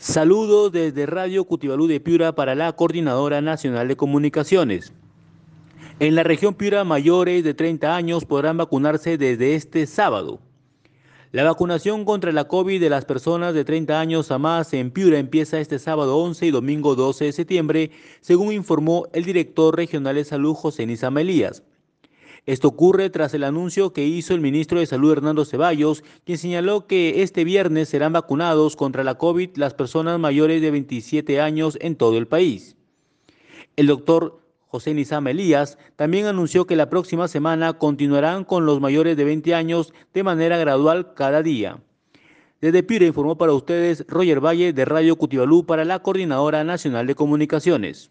Saludos desde Radio Cutibalú de Piura para la Coordinadora Nacional de Comunicaciones. En la región Piura, mayores de 30 años podrán vacunarse desde este sábado. La vacunación contra la COVID de las personas de 30 años a más en Piura empieza este sábado 11 y domingo 12 de septiembre, según informó el director regional de salud José Nizam Elías. Esto ocurre tras el anuncio que hizo el ministro de Salud Hernando Ceballos, quien señaló que este viernes serán vacunados contra la COVID las personas mayores de 27 años en todo el país. El doctor José Nizam Elías también anunció que la próxima semana continuarán con los mayores de 20 años de manera gradual cada día. Desde Pire informó para ustedes Roger Valle de Radio Cutibalú para la Coordinadora Nacional de Comunicaciones.